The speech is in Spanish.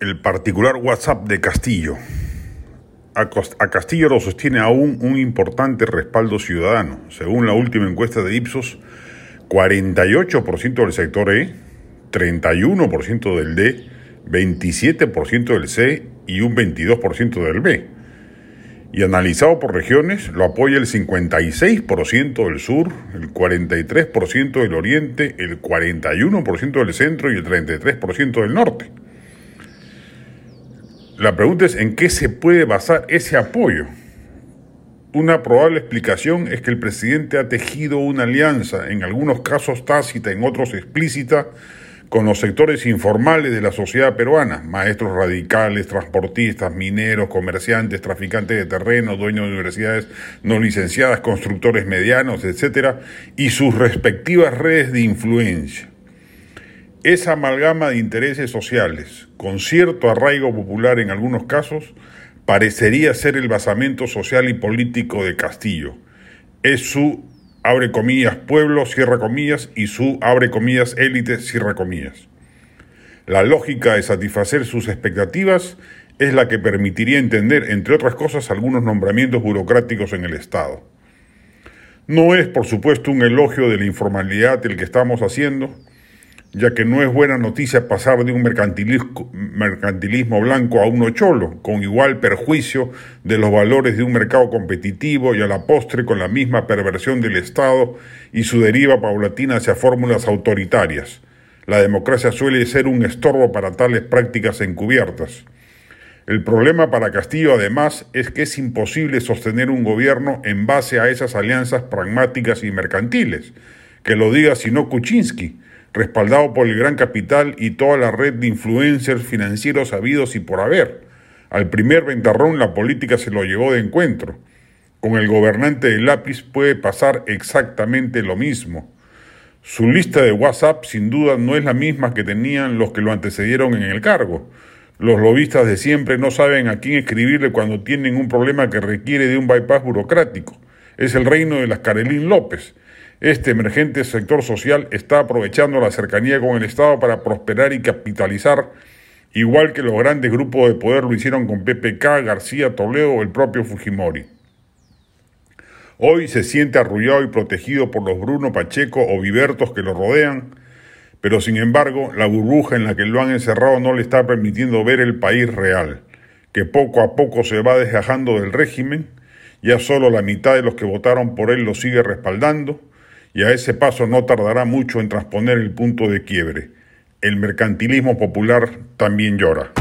el particular WhatsApp de Castillo. A Castillo lo sostiene aún un importante respaldo ciudadano. Según la última encuesta de Ipsos, 48% del sector E, 31% del D, 27% del C y un 22% del B. Y analizado por regiones, lo apoya el 56% del sur, el 43% del oriente, el 41% del centro y el 33% del norte. La pregunta es en qué se puede basar ese apoyo. Una probable explicación es que el presidente ha tejido una alianza, en algunos casos tácita, en otros explícita, con los sectores informales de la sociedad peruana, maestros radicales, transportistas, mineros, comerciantes, traficantes de terreno, dueños de universidades no licenciadas, constructores medianos, etcétera, y sus respectivas redes de influencia. Esa amalgama de intereses sociales, con cierto arraigo popular en algunos casos, parecería ser el basamento social y político de Castillo. Es su, abre comillas, pueblo, cierra comillas, y su, abre comillas, élite, cierra comillas. La lógica de satisfacer sus expectativas es la que permitiría entender, entre otras cosas, algunos nombramientos burocráticos en el Estado. No es, por supuesto, un elogio de la informalidad el que estamos haciendo, ya que no es buena noticia pasar de un mercantilismo, blanco a uno cholo, con igual perjuicio de los valores de un mercado competitivo y a la postre con la misma perversión del Estado y su deriva paulatina hacia fórmulas autoritarias. La democracia suele ser un estorbo para tales prácticas encubiertas. El problema para Castillo, además, es que es imposible sostener un gobierno en base a esas alianzas pragmáticas y mercantiles. Que lo diga sino Kuczynski, respaldado por el gran capital y toda la red de influencers financieros habidos y por haber. Al primer ventarrón la política se lo llevó de encuentro. Con el gobernante de lápiz puede pasar exactamente lo mismo. Su lista de WhatsApp sin duda no es la misma que tenían los que lo antecedieron en el cargo. Los lobistas de siempre no saben a quién escribirle cuando tienen un problema que requiere de un bypass burocrático. Es el reino de las Carolín López. Este emergente sector social está aprovechando la cercanía con el Estado para prosperar y capitalizar, igual que los grandes grupos de poder lo hicieron con PPK, García, Toledo o el propio Fujimori. Hoy se siente arrullado y protegido por los Bruno Pacheco o Vibertos que lo rodean, pero sin embargo la burbuja en la que lo han encerrado no le está permitiendo ver el país real, que poco a poco se va desgajando del régimen, ya solo la mitad de los que votaron por él lo sigue respaldando, y a ese paso no tardará mucho en transponer el punto de quiebre. El mercantilismo popular también llora.